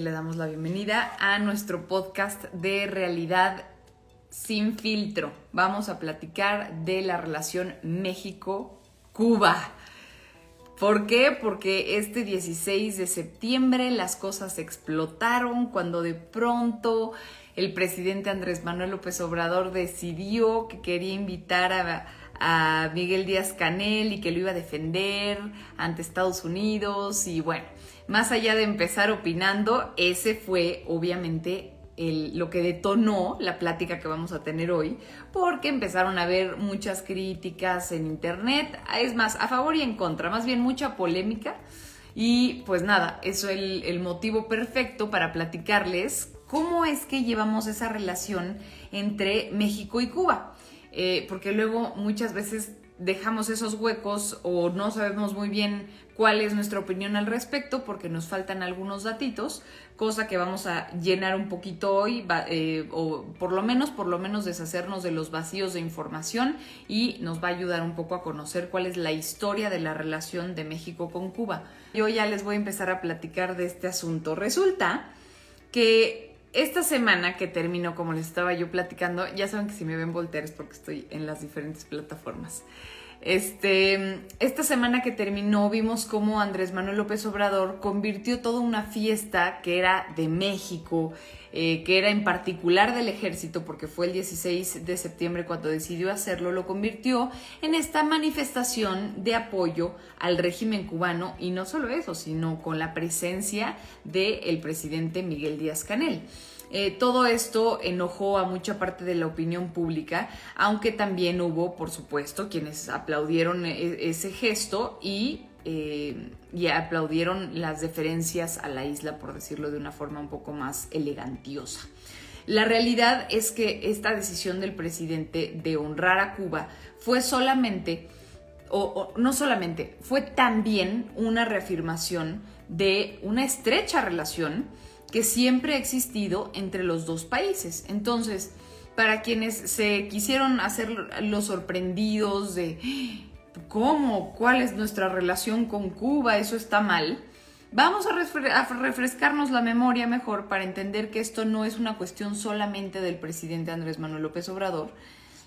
le damos la bienvenida a nuestro podcast de realidad sin filtro. Vamos a platicar de la relación México-Cuba. ¿Por qué? Porque este 16 de septiembre las cosas explotaron cuando de pronto el presidente Andrés Manuel López Obrador decidió que quería invitar a Miguel Díaz Canel y que lo iba a defender ante Estados Unidos y bueno, más allá de empezar opinando, ese fue obviamente lo que detonó la plática que vamos a tener hoy, porque empezaron a haber muchas críticas en internet, es más, a favor y en contra, más bien mucha polémica. Y pues nada, eso es el, motivo perfecto para platicarles cómo es que llevamos esa relación entre México y Cuba. Eh, porque luego muchas veces dejamos esos huecos o no sabemos muy bien cuál es nuestra opinión al respecto porque nos faltan algunos datitos, cosa que vamos a llenar un poquito hoy eh, o por lo menos, por lo menos deshacernos de los vacíos de información y nos va a ayudar un poco a conocer cuál es la historia de la relación de México con Cuba. Yo ya les voy a empezar a platicar de este asunto. Resulta que esta semana que terminó, como les estaba yo platicando, ya saben que si me ven voltear es porque estoy en las diferentes plataformas. Este, esta semana que terminó vimos cómo Andrés Manuel López Obrador convirtió toda una fiesta que era de México, eh, que era en particular del ejército, porque fue el 16 de septiembre cuando decidió hacerlo, lo convirtió en esta manifestación de apoyo al régimen cubano y no solo eso, sino con la presencia del presidente Miguel Díaz Canel. Eh, todo esto enojó a mucha parte de la opinión pública, aunque también hubo, por supuesto, quienes aplaudieron e-, ese gesto y, eh, y aplaudieron las deferencias a la isla, por decirlo de una forma un poco más elegantiosa. La realidad es que esta decisión del presidente de honrar a Cuba fue solamente, o no solamente, fue también una reafirmación de una estrecha relación que siempre ha existido entre los dos países. Entonces, para quienes se quisieron hacer los sorprendidos de cómo, cuál es nuestra relación con Cuba, eso está mal, vamos a, refrescarnos la memoria mejor para entender que esto no es una cuestión solamente del presidente Andrés Manuel López Obrador,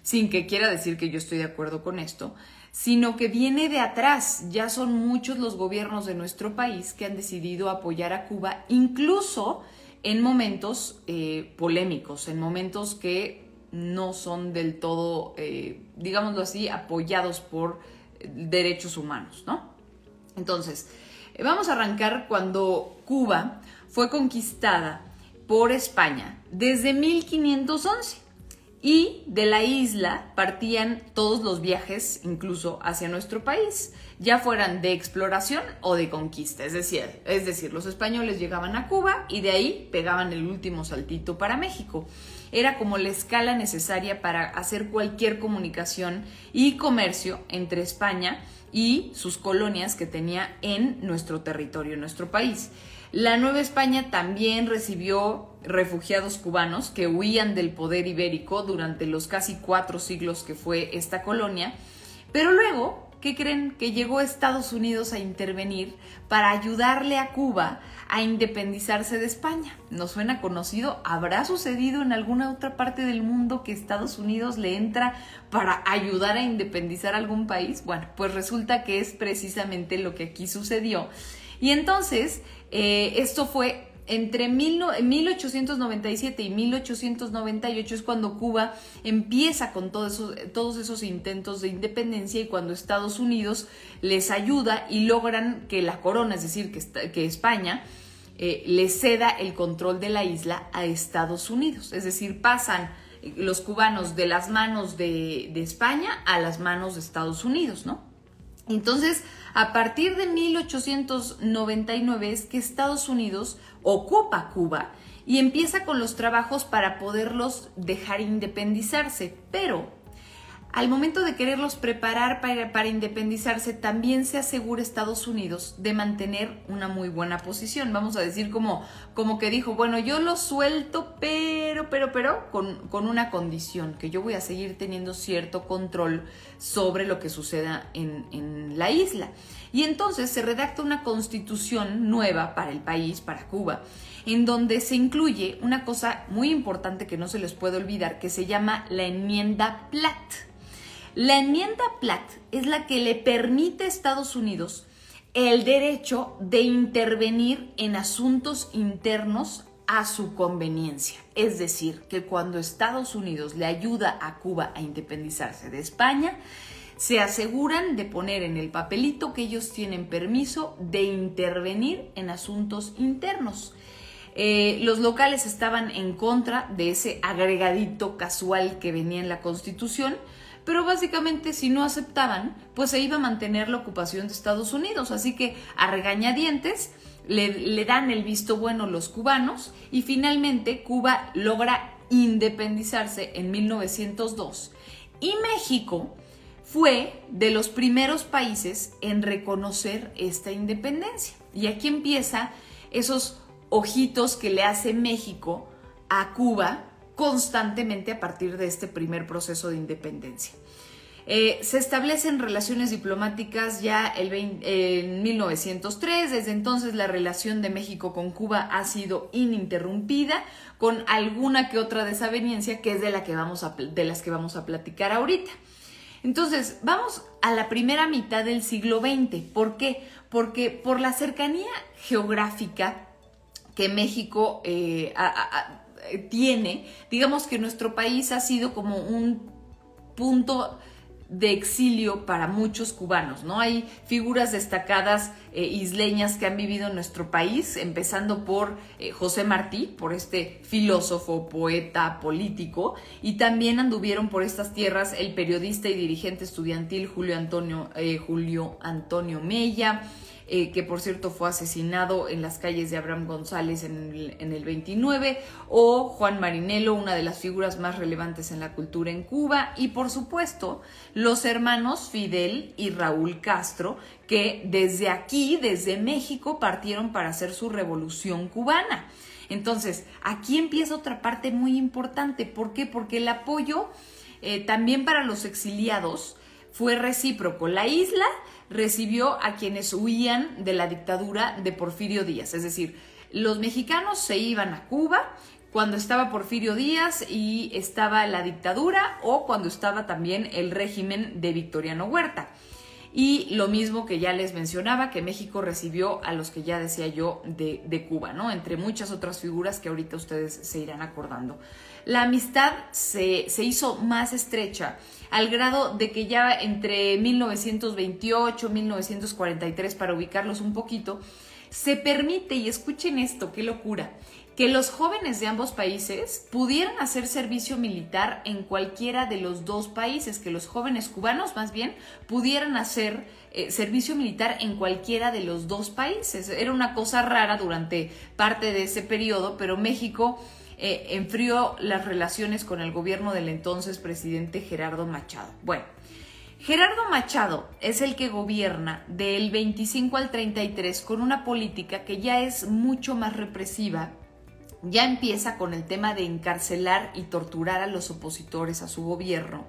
sin que quiera decir que yo estoy de acuerdo con esto, sino que viene de atrás. Ya son muchos los gobiernos de nuestro país que han decidido apoyar a Cuba, incluso en momentos eh, polémicos, en momentos que no son del todo, eh, digámoslo así, apoyados por derechos humanos, ¿no? Entonces, eh, vamos a arrancar cuando Cuba fue conquistada por España desde 1511 y de la isla partían todos los viajes, incluso hacia nuestro país, ya fueran de exploración o de conquista. Es decir, es decir, los españoles llegaban a Cuba y de ahí pegaban el último saltito para México. Era como la escala necesaria para hacer cualquier comunicación y comercio entre España y sus colonias que tenía en nuestro territorio, en nuestro país. La Nueva España también recibió refugiados cubanos que huían del poder ibérico durante los casi cuatro siglos que fue esta colonia, pero luego, ¿qué creen? Que llegó Estados Unidos a intervenir para ayudarle a Cuba a independizarse de España. ¿No suena conocido? ¿Habrá sucedido en alguna otra parte del mundo que Estados Unidos le entra para ayudar a independizar algún país? Bueno, pues resulta que es precisamente lo que aquí sucedió. Y entonces, eh, esto fue entre 1897 y 1898 es cuando Cuba empieza con todos esos, intentos de independencia y cuando Estados Unidos les ayuda y logran que la corona, es decir, que, España, eh, le ceda el control de la isla a Estados Unidos. Es decir, pasan los cubanos de las manos de, de España a las manos de Estados Unidos, ¿no? Entonces, a partir de 1899 es que Estados Unidos ocupa Cuba y empieza con los trabajos para poderlos dejar independizarse, pero al momento de quererlos preparar para, independizarse, también se asegura Estados Unidos de mantener una muy buena posición. Vamos a decir como, como que dijo, bueno, yo lo suelto, pero, pero, pero, con, con una condición, que yo voy a seguir teniendo cierto control sobre lo que suceda en, en la isla. Y entonces se redacta una constitución nueva para el país, para Cuba, en donde se incluye una cosa muy importante que no se les puede olvidar, que se llama la enmienda Platt. La enmienda Platt es la que le permite a Estados Unidos el derecho de intervenir en asuntos internos a su conveniencia. Es decir, que cuando Estados Unidos le ayuda a Cuba a independizarse de España, se aseguran de poner en el papelito que ellos tienen permiso de intervenir en asuntos internos. Eh, los locales estaban en contra de ese agregadito casual que venía en la Constitución, pero básicamente si no aceptaban, pues se iba a mantener la ocupación de Estados Unidos. Así que a regañadientes le, dan el visto bueno los cubanos y finalmente Cuba logra independizarse en 1902 y México fue de los primeros países en reconocer esta independencia. Y aquí empieza esos ojitos que le hace México a Cuba constantemente a partir de este primer proceso de independencia. Eh, se establecen relaciones diplomáticas ya en 1903, desde entonces la relación de México con Cuba ha sido ininterrumpida, con alguna que otra desaveniencia que es de, la que vamos de las que vamos a platicar ahorita. Entonces, vamos a la primera mitad del siglo XX. ¿Por qué? Porque por la cercanía geográfica que México eh, tiene, digamos que nuestro país ha sido como un punto de exilio para muchos cubanos, ¿no? Hay figuras destacadas eh, isleñas que han vivido en nuestro país, empezando por eh, José Martí, por este filósofo, poeta, político, y también anduvieron por estas tierras el periodista y dirigente estudiantil Julio Antonio, eh, Julio Antonio Mella, eh, que por cierto fue asesinado en las calles de Abraham González en el, en el 29, o Juan Marinelo, una de las figuras más relevantes en la cultura en Cuba, y por supuesto los hermanos Fidel y Raúl Castro, que desde aquí, desde México, partieron para hacer su revolución cubana. Entonces, aquí empieza otra parte muy importante. ¿Por qué? Porque el apoyo eh, también para los exiliados fue recíproco. La isla recibió a quienes huían de la dictadura de Porfirio Díaz, es decir, los mexicanos se iban a Cuba cuando estaba Porfirio Díaz y estaba la dictadura o cuando estaba también el régimen de Victoriano Huerta. Y lo mismo que ya les mencionaba, que México recibió a los que ya decía yo de, Cuba, ¿no? Entre muchas otras figuras que ahorita ustedes se irán acordando. La amistad se, se hizo más estrecha al grado de que ya entre 1928 1943, para ubicarlos un poquito, se permite, y escuchen esto, qué locura, que los jóvenes de ambos países pudieran hacer servicio militar en cualquiera de los dos países, que los jóvenes cubanos más bien pudieran hacer eh, servicio militar en cualquiera de los dos países. Era una cosa rara durante parte de ese periodo, pero México eh, enfrió las relaciones con el gobierno del entonces presidente Gerardo Machado. Bueno, Gerardo Machado es el que gobierna del 25 al 33 con una política que ya es mucho más represiva. Ya empieza con el tema de encarcelar y torturar a los opositores a su gobierno.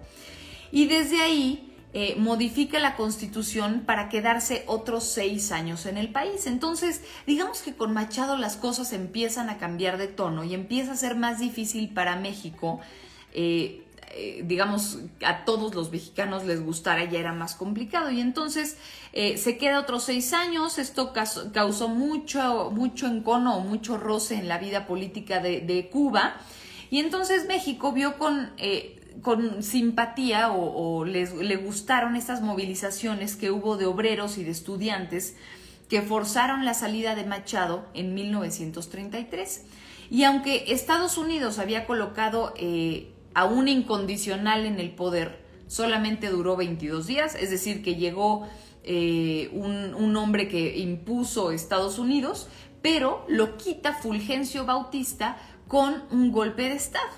Y desde ahí eh, modifica la constitución para quedarse otros seis años en el país. Entonces, digamos que con Machado las cosas empiezan a cambiar de tono y empieza a ser más difícil para México. Eh, eh, digamos, a todos los mexicanos les gustara, ya era más complicado. Y entonces se queda otros seis años. Esto causó mucho, mucho encono mucho roce en la vida política de Cuba. Y entonces México vio con con simpatía o, les, le gustaron estas movilizaciones que hubo de obreros y de estudiantes que forzaron la salida de Machado en 1933. Y aunque Estados Unidos había colocado eh, a un incondicional en el poder, solamente duró 22 días, es decir, que llegó eh, un, un hombre que impuso Estados Unidos, pero lo quita Fulgencio Bautista con un golpe de Estado.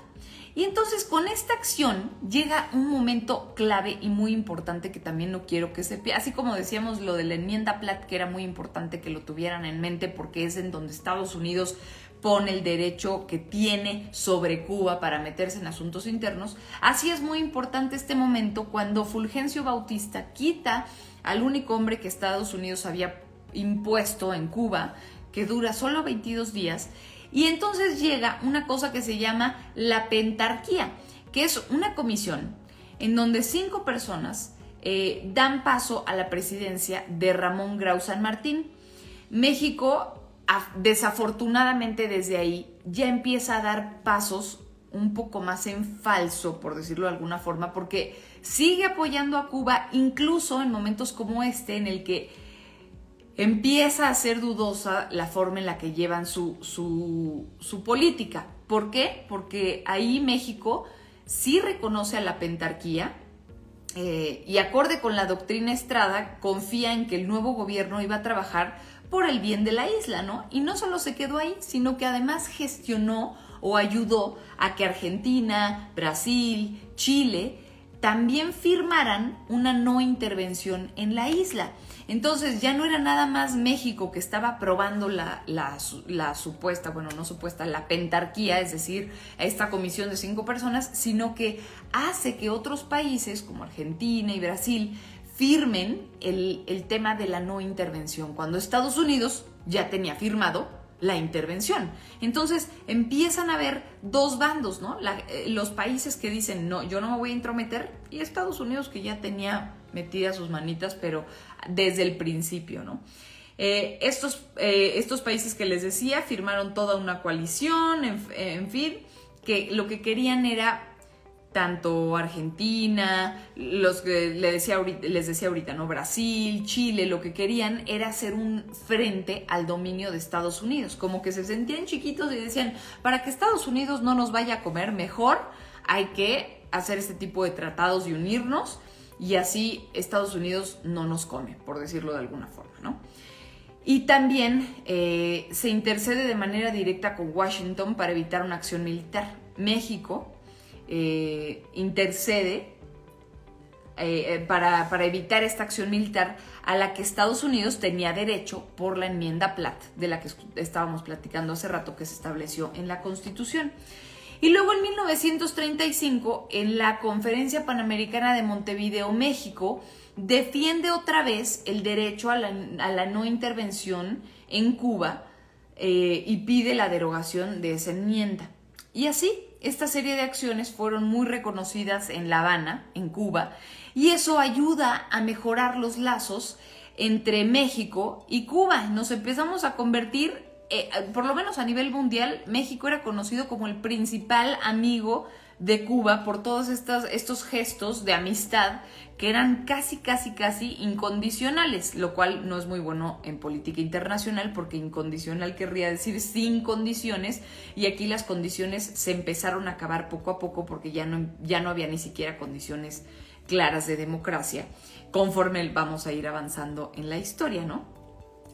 Y entonces con esta acción llega un momento clave y muy importante que también no quiero que se pierda. Así como decíamos lo de la enmienda Platt, que era muy importante que lo tuvieran en mente porque es en donde Estados Unidos pone el derecho que tiene sobre Cuba para meterse en asuntos internos. Así es muy importante este momento cuando Fulgencio Bautista quita al único hombre que Estados Unidos había impuesto en Cuba, que dura solo 22 días, y entonces llega una cosa que se llama la pentarquía, que es una comisión en donde cinco personas eh, dan paso a la presidencia de Ramón Grau San Martín. México, desafortunadamente desde ahí, ya empieza a dar pasos un poco más en falso, por decirlo de alguna forma, porque sigue apoyando a Cuba incluso en momentos como este, en el que empieza a ser dudosa la forma en la que llevan su, su, política. ¿Por qué? Porque ahí México sí reconoce a la pentarquía eh, y acorde con la doctrina Estrada, confía en que el nuevo gobierno iba a trabajar por el bien de la isla, ¿no? Y no solo se quedó ahí, sino que además gestionó o ayudó a que Argentina, Brasil, Chile también firmaran una no intervención en la isla. Entonces ya no era nada más México que estaba aprobando la, supuesta, bueno, no supuesta, la pentarquía, es decir, esta comisión de cinco personas, sino que hace que otros países como Argentina y Brasil firmen el tema de la no intervención, cuando Estados Unidos ya tenía firmado la intervención. Entonces empiezan a haber dos bandos, ¿no? Eh, los países que dicen, no, yo no me voy a intrometer, y Estados Unidos que ya tenía metidas sus manitas, pero desde el principio, ¿no? Eh, estos, eh, estos países que les decía firmaron toda una coalición, en fin, que lo que querían era tanto Argentina, los que le decía les decía ahorita, ¿no? Brasil, Chile, lo que querían era hacer un frente al dominio de Estados Unidos, como que se sentían chiquitos y decían, para que Estados Unidos no nos vaya a comer mejor, hay que hacer este tipo de tratados y unirnos y así Estados Unidos no nos come, por decirlo de alguna forma, ¿no? Y también eh, se intercede de manera directa con Washington para evitar una acción militar. México eh, intercede eh, eh, para, evitar esta acción militar a la que Estados Unidos tenía derecho por la enmienda Platt, de la que estábamos platicando hace rato, que se estableció en la Constitución. Y luego en 1935, en la Conferencia Panamericana de Montevideo, México, defiende otra vez el derecho a la, no intervención en Cuba y pide la derogación de esa enmienda. Y así, esta serie de acciones fueron muy reconocidas en La Habana, en Cuba, y eso ayuda a mejorar los lazos entre México y Cuba. Nos empezamos a convertir, eh, por lo menos a nivel mundial, México era conocido como el principal amigo de Cuba por todos estos, estos gestos de amistad que eran casi, casi, casi incondicionales, lo cual no es muy bueno en política internacional porque incondicional querría decir sin condiciones y aquí las condiciones se empezaron a acabar poco a poco porque ya no, ya no había ni siquiera condiciones claras de democracia conforme vamos a ir avanzando en la historia, ¿no?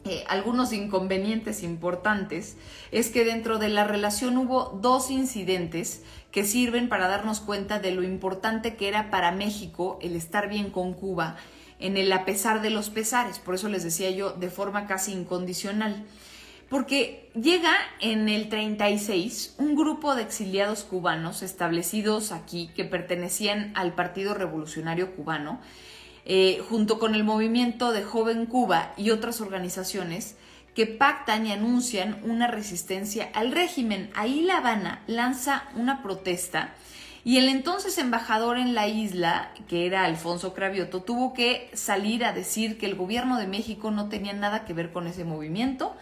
Eh, algunos inconvenientes importantes es que dentro de la relación hubo dos incidentes que sirven para darnos cuenta de lo importante que era para México el estar bien con Cuba en el a pesar de los pesares, por eso les decía yo de forma casi incondicional. Porque llega en el 36 un grupo de exiliados cubanos establecidos aquí que pertenecían al Partido Revolucionario Cubano eh, junto con el movimiento de Joven Cuba y otras organizaciones que pactan y anuncian una resistencia al régimen. Ahí La Habana lanza una protesta y el entonces embajador en la isla, que era Alfonso Cravioto, tuvo que salir a decir que el gobierno de México no tenía nada que ver con ese movimiento.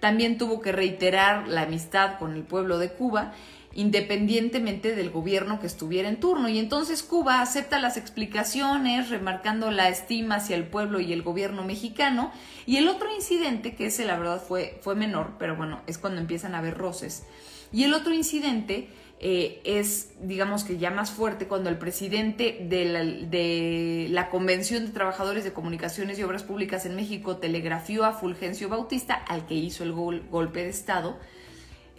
También tuvo que reiterar la amistad con el pueblo de Cuba independientemente del gobierno que estuviera en turno. Y entonces Cuba acepta las explicaciones, remarcando la estima hacia el pueblo y el gobierno mexicano. Y el otro incidente, que ese la verdad fue, fue menor, pero bueno, es cuando empiezan a haber roces. Y el otro incidente eh, es, digamos que ya más fuerte, cuando el presidente de la, de la Convención de Trabajadores de Comunicaciones y Obras Públicas en México telegrafió a Fulgencio Bautista, al que hizo el golpe de Estado,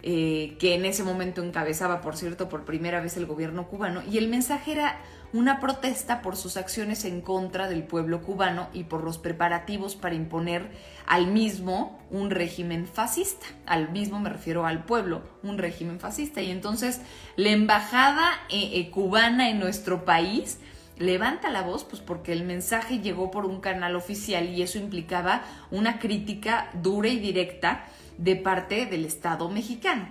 eh, que en ese momento encabezaba, por cierto, por primera vez el gobierno cubano, y el mensaje era una protesta por sus acciones en contra del pueblo cubano y por los preparativos para imponer al mismo un régimen fascista. Al mismo me refiero al pueblo, un régimen fascista. Y entonces la embajada eh, eh, cubana en nuestro país levanta la voz, pues porque el mensaje llegó por un canal oficial y eso implicaba una crítica dura y directa de parte del Estado mexicano.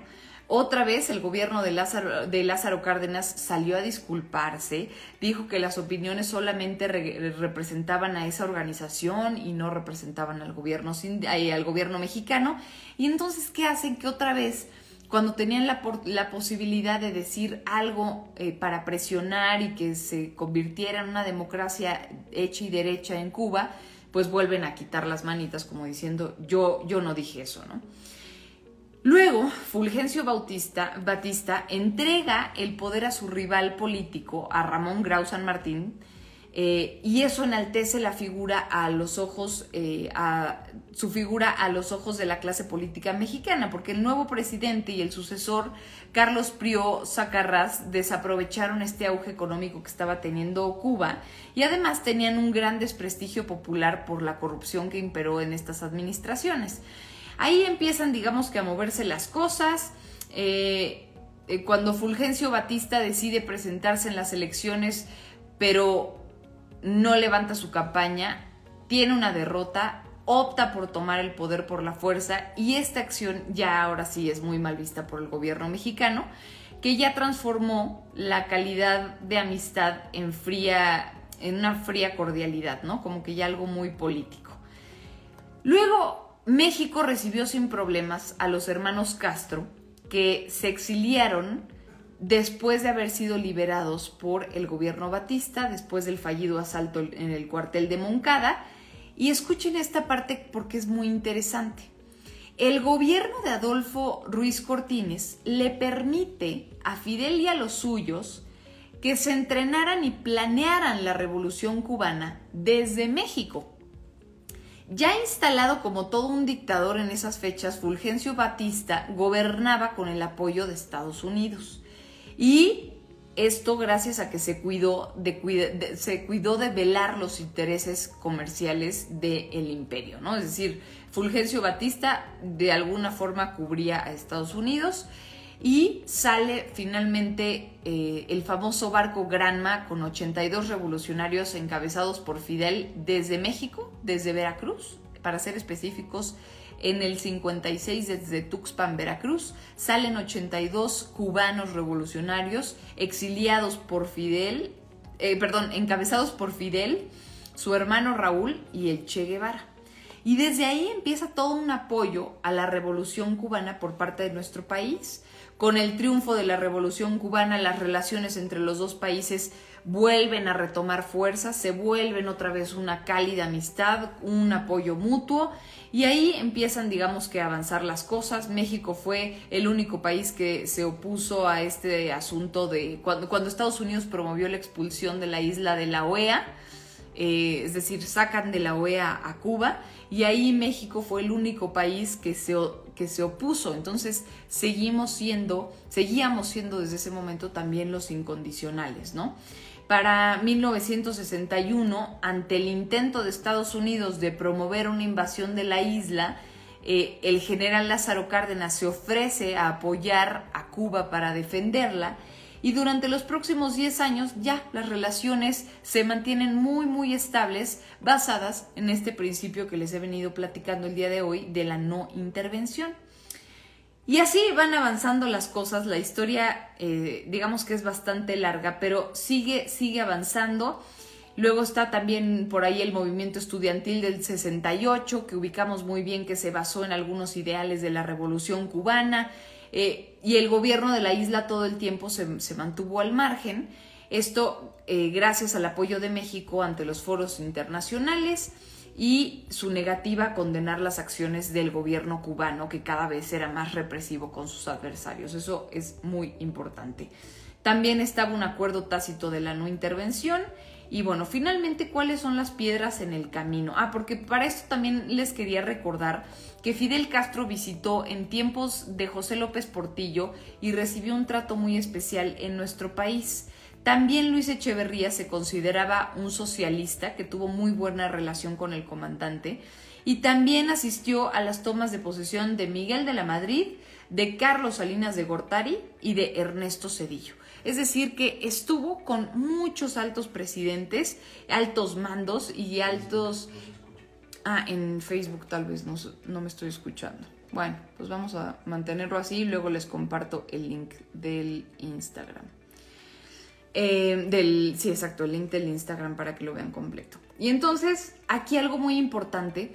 Otra vez el gobierno de Lázaro, de Lázaro Cárdenas salió a disculparse, dijo que las opiniones solamente representaban a esa organización y no representaban al gobierno, eh, al gobierno mexicano. Y entonces, ¿qué hacen? Que otra vez cuando tenían la, la, posibilidad de decir algo eh, para presionar y que se convirtiera en una democracia hecha y derecha en Cuba, pues vuelven a quitar las manitas como diciendo yo, yo no dije eso, ¿no? Luego, Fulgencio Bautista, Batista entrega el poder a su rival político, a Ramón Grau San Martín, eh, y eso enaltece la figura a los ojos, eh, a su figura a los ojos de la clase política mexicana, porque el nuevo presidente y el sucesor, Carlos Prió Zacarras, desaprovecharon este auge económico que estaba teniendo Cuba y además tenían un gran desprestigio popular por la corrupción que imperó en estas administraciones. Ahí empiezan, digamos que, a moverse las cosas. Eh, cuando Fulgencio Batista decide presentarse en las elecciones, pero no levanta su campaña, tiene una derrota, opta por tomar el poder por la fuerza y esta acción ya ahora sí es muy mal vista por el gobierno mexicano, que ya transformó la calidad de amistad en fría, en una fría cordialidad, ¿no? Como que ya algo muy político. Luego México recibió sin problemas a los hermanos Castro, que se exiliaron después de haber sido liberados por el gobierno Batista, después del fallido asalto en el cuartel de Moncada. Y escuchen esta parte porque es muy interesante. El gobierno de Adolfo Ruiz Cortines le permite a Fidel y a los suyos que se entrenaran y planearan la revolución cubana desde México. Ya instalado como todo un dictador en esas fechas, Fulgencio Batista gobernaba con el apoyo de Estados Unidos. Y esto gracias a que se cuidó de, se cuidó de velar los intereses comerciales del imperio, ¿no? Es decir, Fulgencio Batista de alguna forma cubría a Estados Unidos y sale finalmente eh, el famoso barco Granma con 82 revolucionarios encabezados por Fidel desde México, desde Veracruz, para ser específicos, en el 56 desde Tuxpan, Veracruz, salen 82 cubanos revolucionarios exiliados por Fidel, eh, perdón, encabezados por Fidel, su hermano Raúl y el Che Guevara. Y desde ahí empieza todo un apoyo a la revolución cubana por parte de nuestro país. Con el triunfo de la Revolución cubana, las relaciones entre los dos países vuelven a retomar fuerza, se vuelven otra vez una cálida amistad, un apoyo mutuo y ahí empiezan, digamos que, a avanzar las cosas. México fue el único país que se opuso a este asunto de cuando, cuando Estados Unidos promovió la expulsión de la isla de la OEA. Eh, es decir, sacan de la OEA a Cuba y ahí México fue el único país que se, que se opuso. Entonces seguimos siendo, seguíamos siendo desde ese momento también los incondicionales, ¿no? Para 1961, ante el intento de Estados Unidos de promover una invasión de la isla, eh, el general Lázaro Cárdenas se ofrece a apoyar a Cuba para defenderla y durante los próximos 10 años ya las relaciones se mantienen muy muy estables basadas en este principio que les he venido platicando el día de hoy de la no intervención. Y así van avanzando las cosas, la historia eh, digamos que es bastante larga, pero sigue, sigue avanzando. Luego está también por ahí el movimiento estudiantil del 68, que ubicamos muy bien que se basó en algunos ideales de la revolución cubana. Eh, y el gobierno de la isla todo el tiempo se, mantuvo al margen. Esto eh, gracias al apoyo de México ante los foros internacionales y su negativa a condenar las acciones del gobierno cubano, que cada vez era más represivo con sus adversarios. Eso es muy importante. También estaba un acuerdo tácito de la no intervención. Y bueno, finalmente, ¿cuáles son las piedras en el camino? Ah, porque para esto también les quería recordar que Fidel Castro visitó en tiempos de José López Portillo y recibió un trato muy especial en nuestro país. También Luis Echeverría se consideraba un socialista que tuvo muy buena relación con el comandante y también asistió a las tomas de posesión de Miguel de la Madrid, de Carlos Salinas de Gortari y de Ernesto Cedillo. Es decir, que estuvo con muchos altos presidentes, altos mandos y altos... Ah, en Facebook tal vez no, no me estoy escuchando. Bueno, pues vamos a mantenerlo así y luego les comparto el link del Instagram. Eh, del, sí, exacto, el link del Instagram para que lo vean completo. Y entonces, aquí algo muy importante,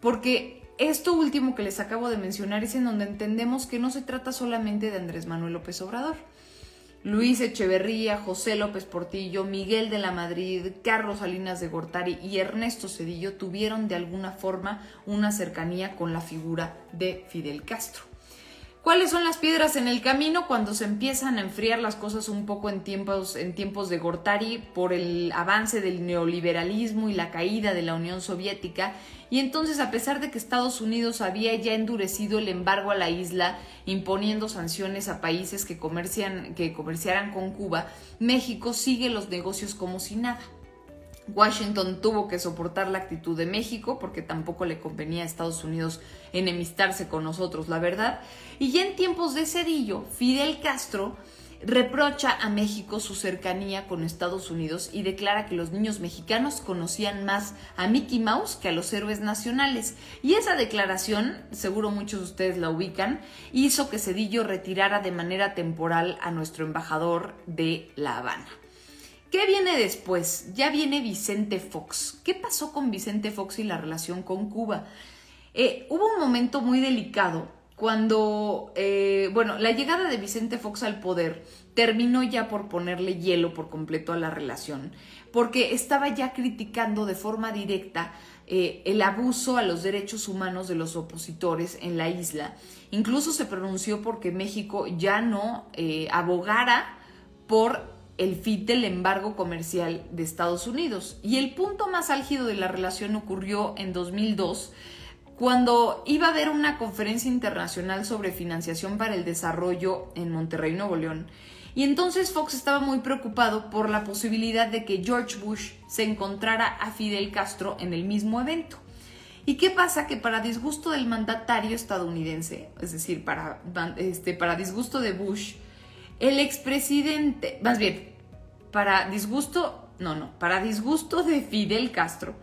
porque esto último que les acabo de mencionar es en donde entendemos que no se trata solamente de Andrés Manuel López Obrador. Luis Echeverría, José López Portillo, Miguel de la Madrid, Carlos Salinas de Gortari y Ernesto Cedillo tuvieron de alguna forma una cercanía con la figura de Fidel Castro. ¿Cuáles son las piedras en el camino cuando se empiezan a enfriar las cosas un poco en tiempos, en tiempos de Gortari por el avance del neoliberalismo y la caída de la Unión Soviética y entonces, a pesar de que Estados Unidos había ya endurecido el embargo a la isla, imponiendo sanciones a países que, comercian, que comerciaran con Cuba, México sigue los negocios como si nada. Washington tuvo que soportar la actitud de México porque tampoco le convenía a Estados Unidos enemistarse con nosotros, la verdad. Y ya en tiempos de Cedillo, Fidel Castro reprocha a México su cercanía con Estados Unidos y declara que los niños mexicanos conocían más a Mickey Mouse que a los héroes nacionales. Y esa declaración, seguro muchos de ustedes la ubican, hizo que Cedillo retirara de manera temporal a nuestro embajador de La Habana. ¿Qué viene después? Ya viene Vicente Fox. ¿Qué pasó con Vicente Fox y la relación con Cuba? Eh, hubo un momento muy delicado cuando, eh, bueno, la llegada de Vicente Fox al poder terminó ya por ponerle hielo por completo a la relación, porque estaba ya criticando de forma directa eh, el abuso a los derechos humanos de los opositores en la isla. Incluso se pronunció porque México ya no eh, abogara por el fin del embargo comercial de Estados Unidos. Y el punto más álgido de la relación ocurrió en 2002 cuando iba a haber una conferencia internacional sobre financiación para el desarrollo en Monterrey, Nuevo León. Y entonces Fox estaba muy preocupado por la posibilidad de que George Bush se encontrara a Fidel Castro en el mismo evento. ¿Y qué pasa? Que para disgusto del mandatario estadounidense, es decir, para, este, para disgusto de Bush, el expresidente, más bien, para disgusto, no, no, para disgusto de Fidel Castro,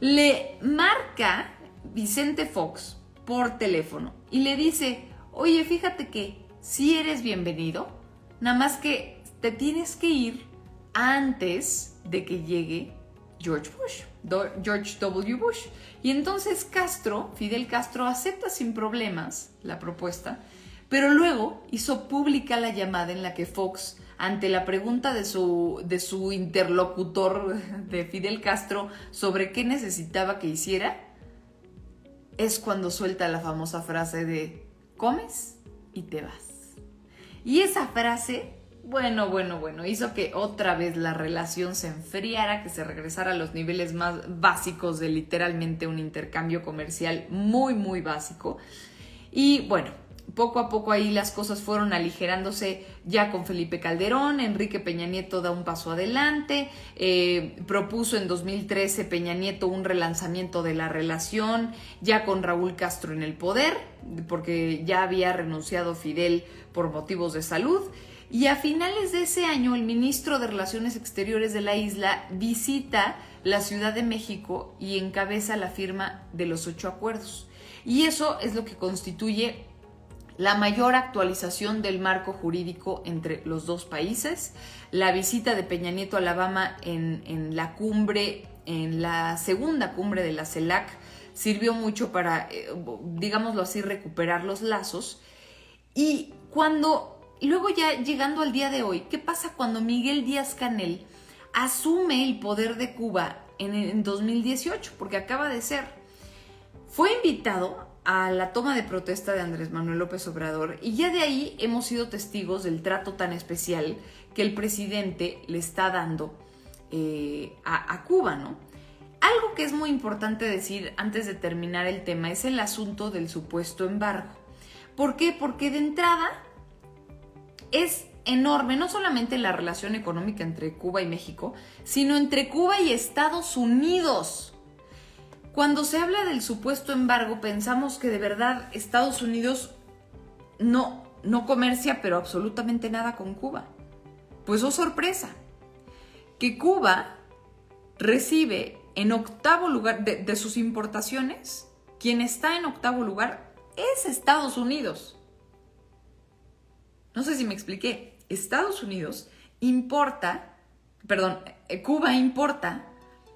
le marca Vicente Fox por teléfono y le dice, oye, fíjate que si eres bienvenido, nada más que te tienes que ir antes de que llegue George Bush, George W. Bush. Y entonces Castro, Fidel Castro, acepta sin problemas la propuesta, pero luego hizo pública la llamada en la que Fox, ante la pregunta de su, de su interlocutor de Fidel Castro sobre qué necesitaba que hiciera, es cuando suelta la famosa frase de comes y te vas. Y esa frase, bueno, bueno, bueno, hizo que otra vez la relación se enfriara, que se regresara a los niveles más básicos de literalmente un intercambio comercial muy, muy básico. Y bueno, poco a poco ahí las cosas fueron aligerándose ya con Felipe Calderón, Enrique Peña Nieto da un paso adelante, eh, propuso en 2013 Peña Nieto un relanzamiento de la relación ya con Raúl Castro en el poder, porque ya había renunciado Fidel por motivos de salud. Y a finales de ese año, el ministro de Relaciones Exteriores de la isla visita la Ciudad de México y encabeza la firma de los ocho acuerdos. Y eso es lo que constituye la mayor actualización del marco jurídico entre los dos países, la visita de Peña Nieto a Alabama en, la cumbre, en la segunda cumbre de la CELAC, sirvió mucho para, eh, digámoslo así, recuperar los lazos. Y cuando, luego ya llegando al día de hoy, ¿qué pasa cuando Miguel Díaz Canel asume el poder de Cuba en, en 2018? Porque acaba de ser. Fue invitado a la toma de protesta de Andrés Manuel López Obrador y ya de ahí hemos sido testigos del trato tan especial que el presidente le está dando eh, a, a Cuba, ¿no? Algo que es muy importante decir antes de terminar el tema es el asunto del supuesto embargo. ¿Por qué? Porque de entrada es enorme, no solamente la relación económica entre Cuba y México, sino entre Cuba y Estados Unidos. Cuando se habla del supuesto embargo, pensamos que de verdad Estados Unidos no, no comercia, pero absolutamente nada con Cuba. Pues oh sorpresa, que Cuba recibe en octavo lugar de, sus importaciones, quien está en octavo lugar es Estados Unidos. No sé si me expliqué. Estados Unidos importa, perdón, eh, Cuba importa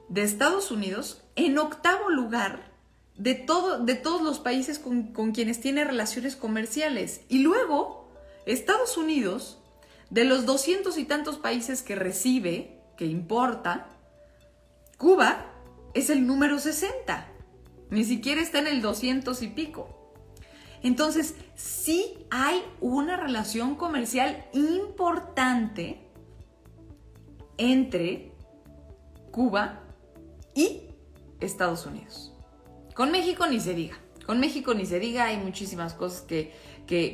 de Estados Unidos en octavo lugar de, todo, de todos los países con, con quienes tiene relaciones comerciales. Y luego, Estados Unidos, de los doscientos y tantos países que recibe, que importa, Cuba es el número 60. Ni siquiera está en el 200 y pico. Entonces, sí hay una relación comercial importante entre Cuba y Estados Unidos. Con México ni se diga. Con México ni se diga, hay muchísimas cosas que,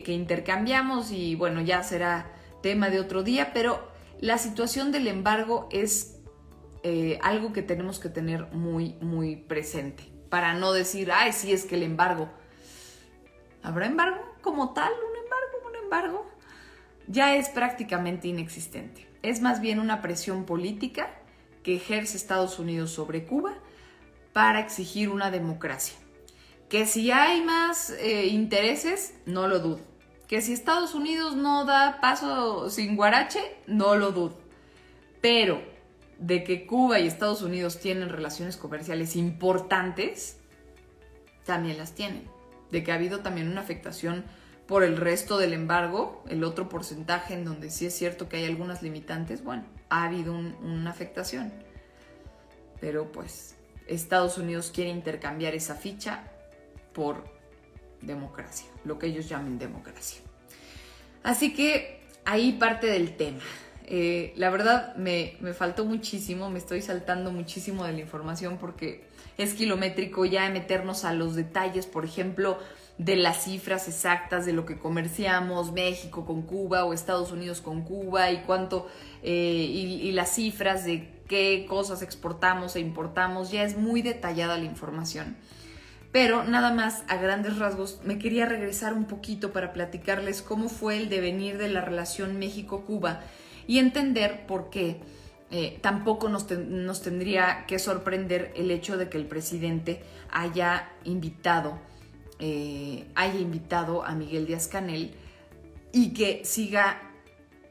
intercambiamos y bueno, ya será tema de otro día, pero la situación del embargo es eh, algo que tenemos que tener muy, muy presente. Para no decir, ay, sí es que el embargo. ¿Habrá embargo como tal? ¿Un embargo? ¿Un embargo? Ya es prácticamente inexistente. Es más bien una presión política que ejerce Estados Unidos sobre Cuba para exigir una democracia. Que si hay más eh, intereses, no lo dudo. Que si Estados Unidos no da paso sin guarache, no lo dudo. Pero de que Cuba y Estados Unidos tienen relaciones comerciales importantes, también las tienen. De que ha habido también una afectación por el resto del embargo, el otro porcentaje en donde sí es cierto que hay algunas limitantes, bueno, ha habido una afectación. Pero pues Estados Unidos quiere intercambiar esa ficha por democracia, lo que ellos llamen democracia. Así que ahí parte del tema. Eh, la verdad me, me, faltó muchísimo, me estoy saltando muchísimo de la información porque es kilométrico ya meternos a los detalles, por ejemplo, de las cifras exactas de lo que comerciamos México con Cuba o Estados Unidos con Cuba y cuánto, eh, y las cifras de qué cosas exportamos e importamos, ya es muy detallada la información. Pero nada más a grandes rasgos me quería regresar un poquito para platicarles cómo fue el devenir de la relación México-Cuba y entender por qué eh, tampoco nos, tendría que sorprender el hecho de que el presidente haya invitado, eh, haya invitado a Miguel Díaz Canel y que siga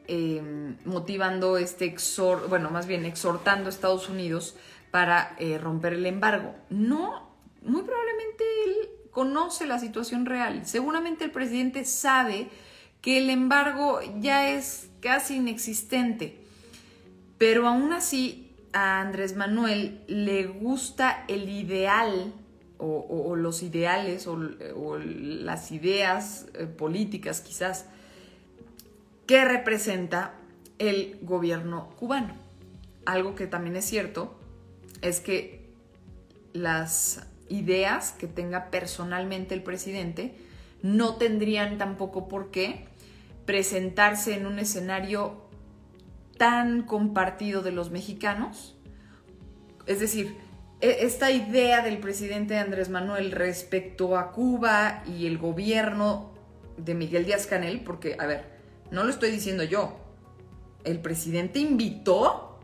Em, motivando este exhor, bueno, más bien exhortando a Estados Unidos para eh, romper el embargo. No, muy probablemente él conoce la situación real. Seguramente el presidente sabe que el embargo ya es casi inexistente. Pero aún así a Andrés Manuel le gusta el ideal o, los ideales o, las ideas eh, políticas quizás que representa el gobierno cubano. Algo que también es cierto es que las ideas que tenga personalmente el presidente no tendrían tampoco por qué presentarse en un escenario tan compartido de los mexicanos. Es decir, e-, esta idea del presidente Andrés Manuel respecto a Cuba y el gobierno de Miguel Díaz Canel, porque, a ver, no lo estoy diciendo yo. El presidente invitó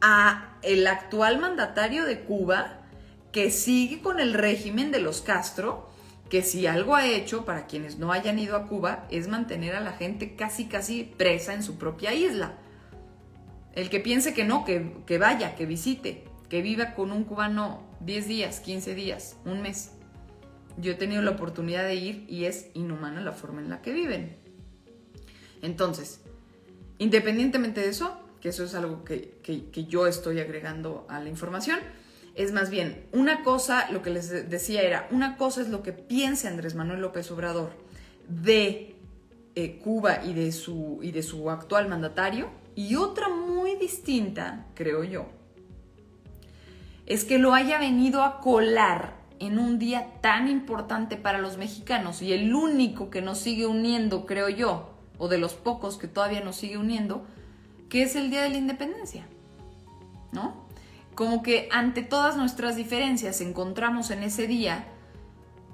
a el actual mandatario de Cuba que sigue con el régimen de los Castro, que si algo ha hecho para quienes no hayan ido a Cuba es mantener a la gente casi casi presa en su propia isla. El que piense que no, que, que vaya, que visite, que viva con un cubano 10 días, 15 días, un mes. Yo he tenido la oportunidad de ir y es inhumana la forma en la que viven. Entonces, independientemente de eso, que eso es algo que, yo estoy agregando a la información, es más bien, una cosa, lo que les decía era, una cosa es lo que piensa Andrés Manuel López Obrador de eh, Cuba y de, su, y de su actual mandatario, y otra muy distinta, creo yo, es que lo haya venido a colar en un día tan importante para los mexicanos y el único que nos sigue uniendo, creo yo, o de los pocos que todavía nos sigue uniendo, que es el Día de la Independencia, ¿no? Como que ante todas nuestras diferencias encontramos en ese día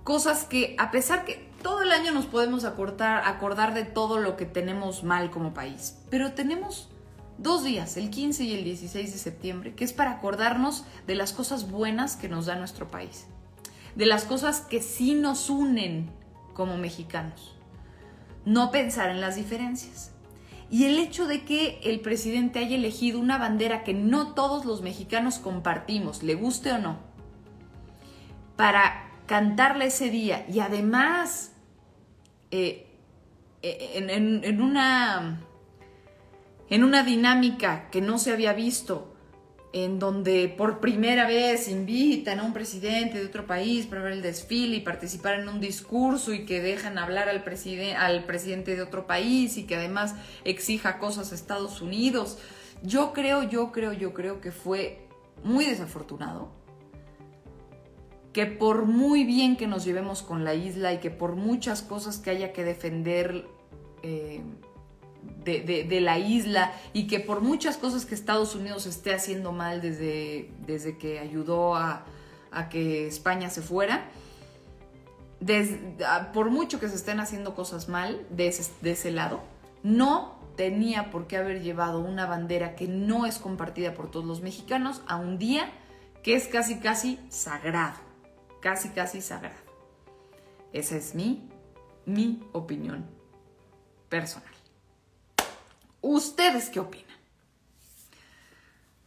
cosas que, a pesar que todo el año nos podemos acordar, acordar de todo lo que tenemos mal como país, pero tenemos dos días, el 15 y el 16 de septiembre, que es para acordarnos de las cosas buenas que nos da nuestro país, de las cosas que sí nos unen como mexicanos, no pensar en las diferencias. Y el hecho de que el presidente haya elegido una bandera que no todos los mexicanos compartimos, le guste o no, para cantarle ese día y además eh, eh, en, una, en una dinámica que no se había visto, en donde por primera vez invitan a un presidente de otro país para ver el desfile y participar en un discurso y que dejan hablar al, al presidente de otro país y que además exija cosas a Estados Unidos. Yo creo, yo creo, yo creo que fue muy desafortunado que por muy bien que nos llevemos con la isla y que por muchas cosas que haya que defender eh, de, la isla y que por muchas cosas que Estados Unidos esté haciendo mal desde, desde que ayudó a, que España se fuera, por mucho que se estén haciendo cosas mal de ese, de ese lado, no tenía por qué haber llevado una bandera que no es compartida por todos los mexicanos a un día que es casi casi sagrado casi, casi sagrado. Esa es mi, mi opinión personal. ¿Ustedes qué opinan?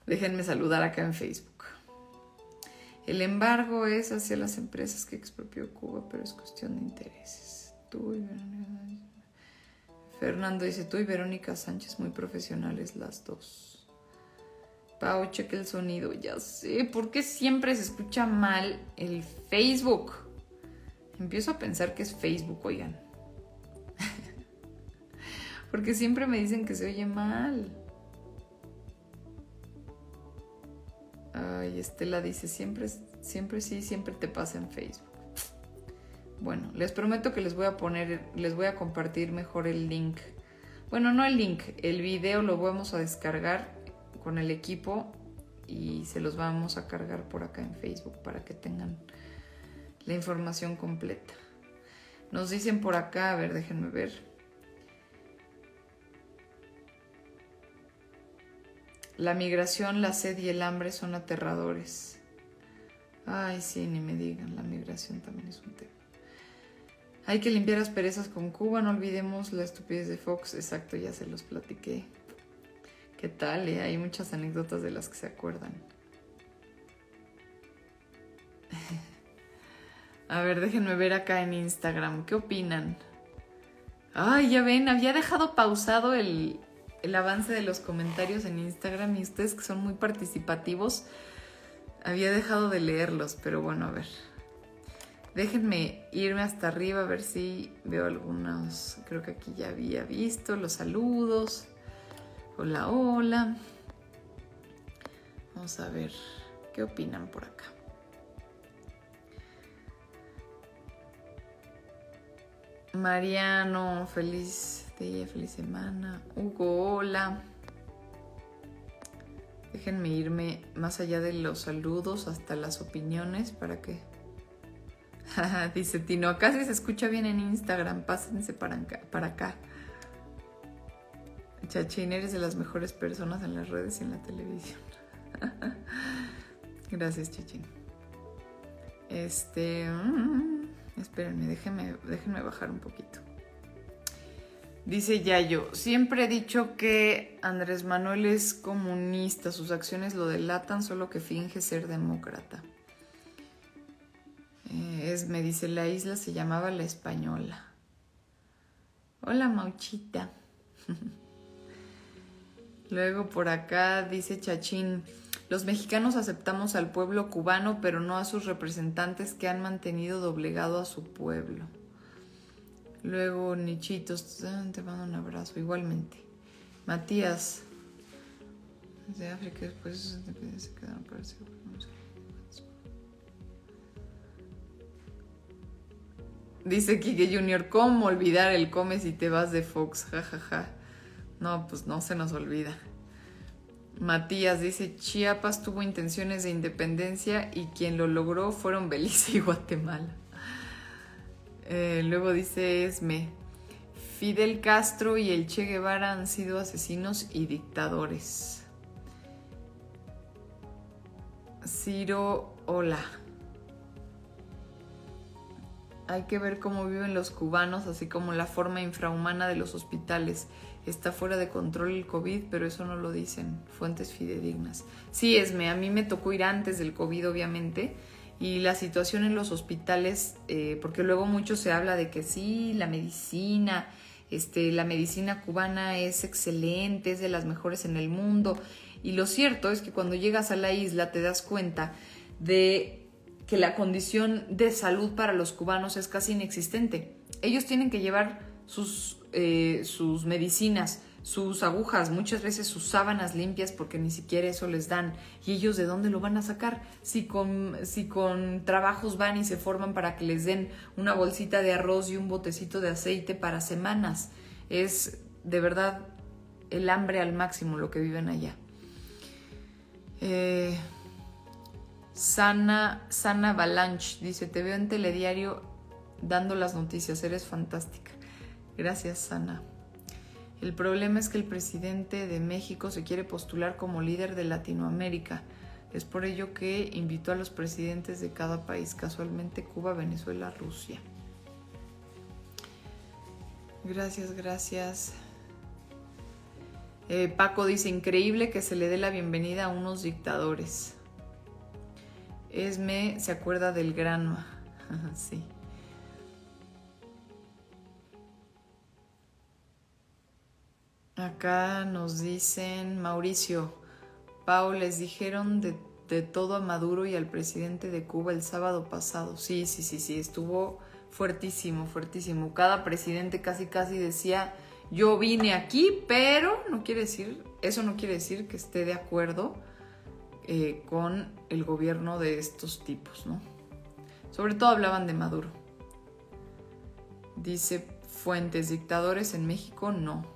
Déjenme saludar acá en Facebook. El embargo es hacia las empresas que expropió Cuba, pero es cuestión de intereses. Tú y Fernando dice, tú y Verónica Sánchez muy profesionales las dos. Pau, cheque el sonido. Ya sé, ¿por qué siempre se escucha mal el Facebook? Empiezo a pensar que es Facebook, oigan. Porque siempre me dicen que se oye mal. Ay, Estela dice, siempre, siempre sí, siempre te pasa en Facebook. Bueno, les prometo que les voy a poner, les voy a compartir mejor el link. Bueno, no el link, el video lo vamos a descargar con el equipo y se los vamos a cargar por acá en Facebook para que tengan la información completa. Nos dicen por acá, a ver, déjenme ver. La migración, la sed y el hambre son aterradores. Ay, sí, ni me digan, la migración también es un tema. Hay que limpiar las perezas con Cuba, no olvidemos la estupidez de Fox, exacto, ya se los platiqué. ¿Qué tal? Eh? Hay muchas anécdotas de las que se acuerdan. A ver, déjenme ver acá en Instagram. ¿Qué opinan? Ay, ya ven, había dejado pausado el, el avance de los comentarios en Instagram y ustedes que son muy participativos, había dejado de leerlos, pero bueno, a ver. Déjenme irme hasta arriba a ver si veo algunos. Creo que aquí ya había visto los saludos. Hola, hola. Vamos a ver qué opinan por acá. Mariano, feliz feliz semana. Hugo, hola. Déjenme irme más allá de los saludos hasta las opiniones para que... Dice Tino, acá sí se escucha bien en Instagram, pásense para Para acá. Chachín, eres de las mejores personas en las redes y en la televisión. Gracias, Chachín. Este. Mm, espérenme, déjenme, déjenme bajar un poquito. Dice Yayo, siempre he dicho que Andrés Manuel es comunista, sus acciones lo delatan, solo que finge ser demócrata. Eh, es, me dice, la isla se llamaba La Española. Hola, Mauchita. Luego por acá dice Chachín, los mexicanos aceptamos al pueblo cubano, pero no a sus representantes que han mantenido doblegado a su pueblo. Luego Nichitos, te mando un abrazo, igualmente. Matías, de África, después se quedaron para Dice Kike Junior, ¿cómo olvidar el come si te vas de Fox? Ja, ja, ja. No, pues no se nos olvida. Matías dice, Chiapas tuvo intenciones de independencia y quien lo logró fueron Belice y Guatemala. Eh, luego dice Esme, Fidel Castro y el Che Guevara han sido asesinos y dictadores. Ciro, hola. Hay que ver cómo viven los cubanos, así como la forma infrahumana de los hospitales. Está fuera de control el COVID, pero eso no lo dicen fuentes fidedignas. Sí, Esme, a mí me tocó ir antes del COVID, obviamente, y la situación en los hospitales, eh, porque luego mucho se habla de que sí, la medicina, este, la medicina cubana es excelente, es de las mejores en el mundo. Y lo cierto es que cuando llegas a la isla te das cuenta de que la condición de salud para los cubanos es casi inexistente. Ellos tienen que llevar sus, eh, sus medicinas, sus agujas, muchas veces sus sábanas limpias porque ni siquiera eso les dan. ¿Y ellos de dónde lo van a sacar? Si con, si con trabajos van y se forman para que les den una bolsita de arroz y un botecito de aceite para semanas. Es de verdad el hambre al máximo lo que viven allá. Eh, Sana, Sana Balanch dice, te veo en telediario dando las noticias, eres fantástica. Gracias, Sana. El problema es que el presidente de México se quiere postular como líder de Latinoamérica. Es por ello que invitó a los presidentes de cada país, casualmente Cuba, Venezuela, Rusia. Gracias, gracias. Eh, Paco dice, increíble que se le dé la bienvenida a unos dictadores. Esme se acuerda del grano. sí. Acá nos dicen, Mauricio, Pau, les dijeron de, todo a Maduro y al presidente de Cuba el sábado pasado. Sí, sí, sí, sí, estuvo fuertísimo, fuertísimo. Cada presidente casi, casi decía, yo vine aquí, pero no quiere decir, eso no quiere decir que esté de acuerdo eh, con el gobierno de estos tipos, ¿no? Sobre todo hablaban de Maduro. Dice Fuentes, dictadores en México, no.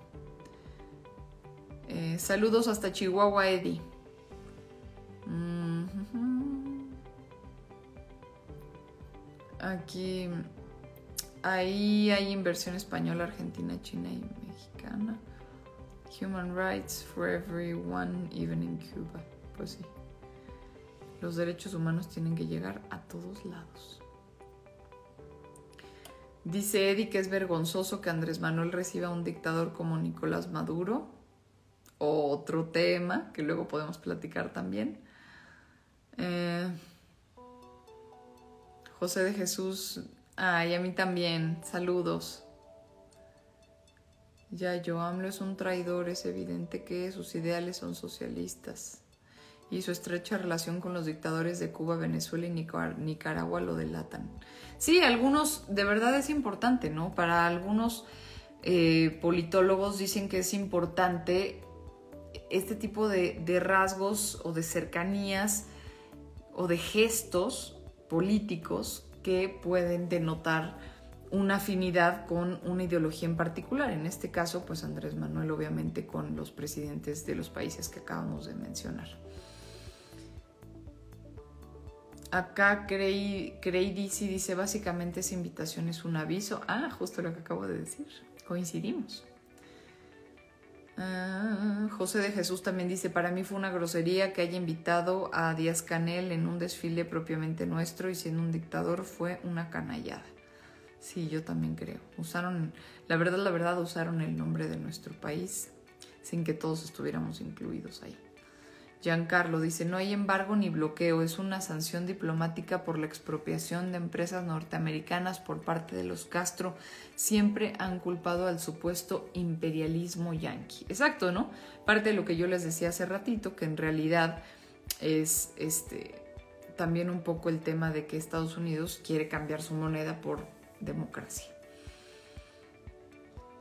Eh, saludos hasta Chihuahua, Eddie. Aquí, ahí hay inversión española, argentina, china y mexicana. Human rights for everyone, even in Cuba. Pues sí. Los derechos humanos tienen que llegar a todos lados. Dice Eddie que es vergonzoso que Andrés Manuel reciba a un dictador como Nicolás Maduro otro tema que luego podemos platicar también. Eh, José de Jesús, ay, a mí también, saludos. Ya, yo AMLO es un traidor, es evidente que sus ideales son socialistas y su estrecha relación con los dictadores de Cuba, Venezuela y Nicaragua lo delatan. Sí, algunos, de verdad es importante, ¿no? Para algunos eh, politólogos dicen que es importante este tipo de, rasgos o de cercanías o de gestos políticos que pueden denotar una afinidad con una ideología en particular. En este caso, pues Andrés Manuel obviamente con los presidentes de los países que acabamos de mencionar. Acá Cray, Cray dice, básicamente esa invitación es un aviso. Ah, justo lo que acabo de decir. Coincidimos. Ah, José de Jesús también dice, para mí fue una grosería que haya invitado a Díaz Canel en un desfile propiamente nuestro y siendo un dictador fue una canallada. Sí, yo también creo. Usaron, la verdad, la verdad, usaron el nombre de nuestro país sin que todos estuviéramos incluidos ahí. Giancarlo dice, no hay embargo ni bloqueo, es una sanción diplomática por la expropiación de empresas norteamericanas por parte de los Castro. Siempre han culpado al supuesto imperialismo yanqui. Exacto, ¿no? Parte de lo que yo les decía hace ratito, que en realidad es este también un poco el tema de que Estados Unidos quiere cambiar su moneda por democracia.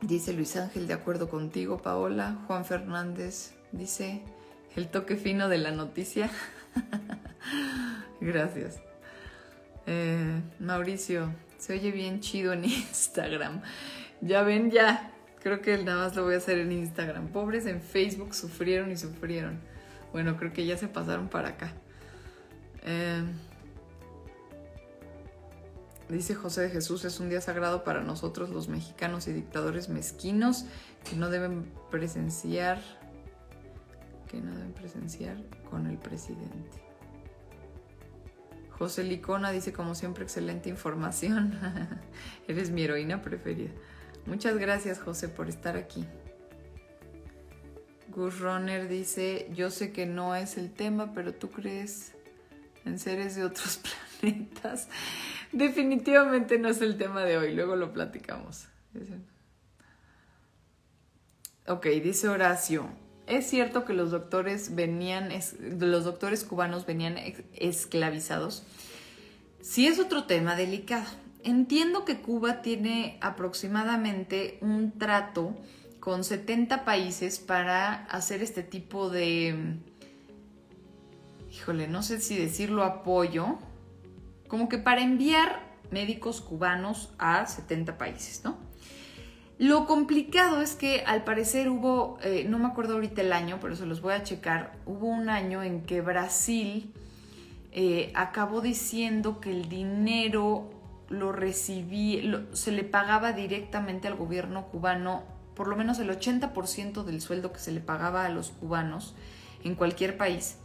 Dice Luis Ángel, de acuerdo contigo, Paola. Juan Fernández dice, el toque fino de la noticia. Gracias. Eh, Mauricio, se oye bien chido en Instagram. Ya ven, ya. Creo que nada más lo voy a hacer en Instagram. Pobres en Facebook sufrieron y sufrieron. Bueno, creo que ya se pasaron para acá. Eh, Dice José de Jesús, es un día sagrado para nosotros los mexicanos y dictadores mezquinos que no deben presenciar, que no deben presenciar con el presidente. José Licona dice, como siempre, excelente información. Eres mi heroína preferida. Muchas gracias, José, por estar aquí. Gus Runner dice, yo sé que no es el tema, pero tú crees en seres de otros planetas. Definitivamente no es el tema de hoy, luego lo platicamos. Ok, dice Horacio. Es cierto que los doctores venían, los doctores cubanos venían esclavizados. Sí es otro tema delicado. Entiendo que Cuba tiene aproximadamente un trato con 70 países para hacer este tipo de, híjole, no sé si decirlo apoyo, como que para enviar médicos cubanos a 70 países, ¿no? Lo complicado es que al parecer hubo, eh, no me acuerdo ahorita el año, pero se los voy a checar, hubo un año en que Brasil eh, acabó diciendo que el dinero lo recibía, se le pagaba directamente al gobierno cubano, por lo menos el 80% del sueldo que se le pagaba a los cubanos en cualquier país,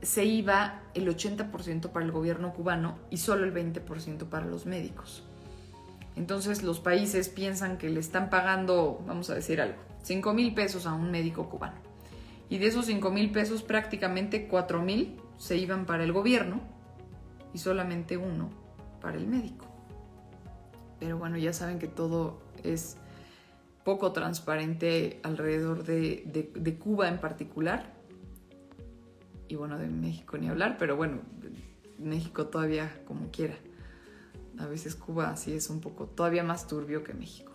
se iba el 80% para el gobierno cubano y solo el 20% para los médicos. Entonces los países piensan que le están pagando, vamos a decir algo, 5 mil pesos a un médico cubano. Y de esos 5 mil pesos prácticamente 4 mil se iban para el gobierno y solamente uno para el médico. Pero bueno, ya saben que todo es poco transparente alrededor de, de Cuba en particular. Y bueno, de México ni hablar, pero bueno, México todavía como quiera. A veces Cuba sí es un poco todavía más turbio que México.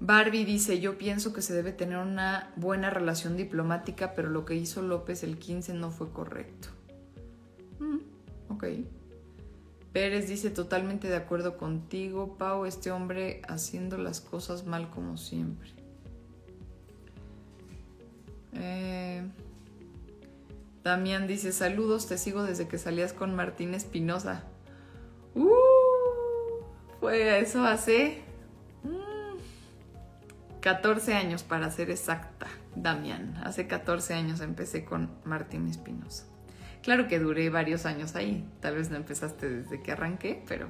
Barbie dice, yo pienso que se debe tener una buena relación diplomática, pero lo que hizo López el 15 no fue correcto. Mm, ok. Pérez dice, totalmente de acuerdo contigo, Pau, este hombre haciendo las cosas mal como siempre. Eh, Damián dice, saludos, te sigo desde que salías con Martín Espinosa. Uh, fue eso hace 14 mm, años para ser exacta, Damián. Hace 14 años empecé con Martín Espinosa. Claro que duré varios años ahí. Tal vez no empezaste desde que arranqué, pero,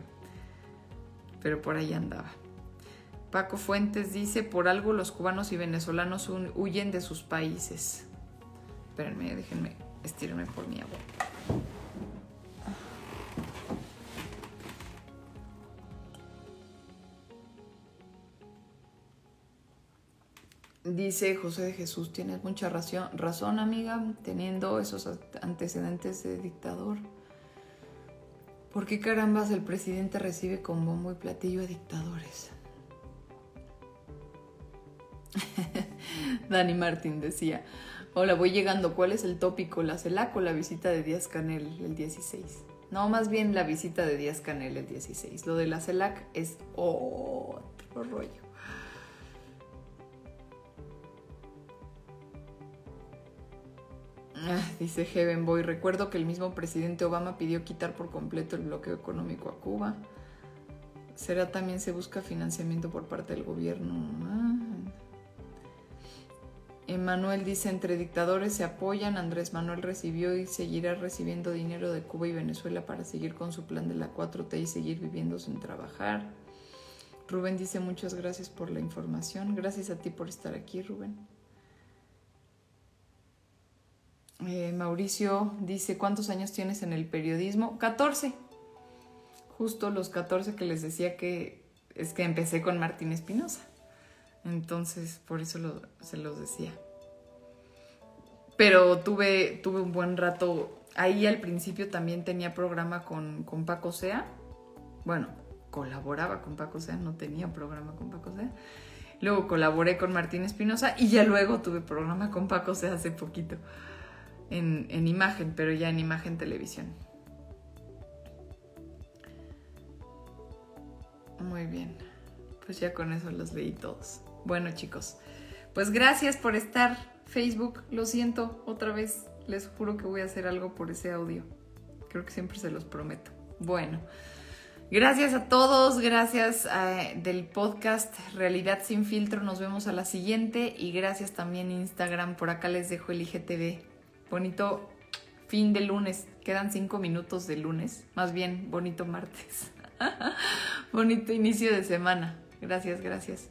pero por ahí andaba. Paco Fuentes dice, por algo los cubanos y venezolanos huyen de sus países. Espérenme, déjenme estirarme por mi agua. Dice José de Jesús, tienes mucha razón, amiga, teniendo esos antecedentes de dictador. ¿Por qué carambas el presidente recibe con bombo y platillo a dictadores? Dani Martín decía, hola, voy llegando, ¿cuál es el tópico? ¿La CELAC o la visita de Díaz Canel el 16? No, más bien la visita de Díaz Canel el 16. Lo de la CELAC es otro rollo. Ah, dice Heaven Boy, recuerdo que el mismo presidente Obama pidió quitar por completo el bloqueo económico a Cuba. ¿Será también se busca financiamiento por parte del gobierno? Ah. Emanuel dice, entre dictadores se apoyan, Andrés Manuel recibió y seguirá recibiendo dinero de Cuba y Venezuela para seguir con su plan de la 4T y seguir viviendo sin trabajar. Rubén dice, muchas gracias por la información. Gracias a ti por estar aquí, Rubén. Eh, Mauricio dice, ¿cuántos años tienes en el periodismo? 14. Justo los 14 que les decía que es que empecé con Martín Espinosa. Entonces, por eso se los decía. Pero tuve, tuve un buen rato. Ahí al principio también tenía programa con, con Paco Sea. Bueno, colaboraba con Paco Sea, no tenía programa con Paco Sea. Luego colaboré con Martín Espinosa y ya luego tuve programa con Paco Sea hace poquito en, imagen, pero ya en imagen televisión. Muy bien, pues ya con eso los leí todos. Bueno chicos, pues gracias por estar Facebook. Lo siento, otra vez les juro que voy a hacer algo por ese audio. Creo que siempre se los prometo. Bueno, Gracias a todos, gracias eh, del podcast Realidad sin filtro. Nos vemos a la siguiente y gracias también Instagram. Por acá les dejo el IGTV. Bonito fin de lunes. Quedan cinco minutos de lunes. Más bien, bonito martes. bonito inicio de semana. Gracias, gracias.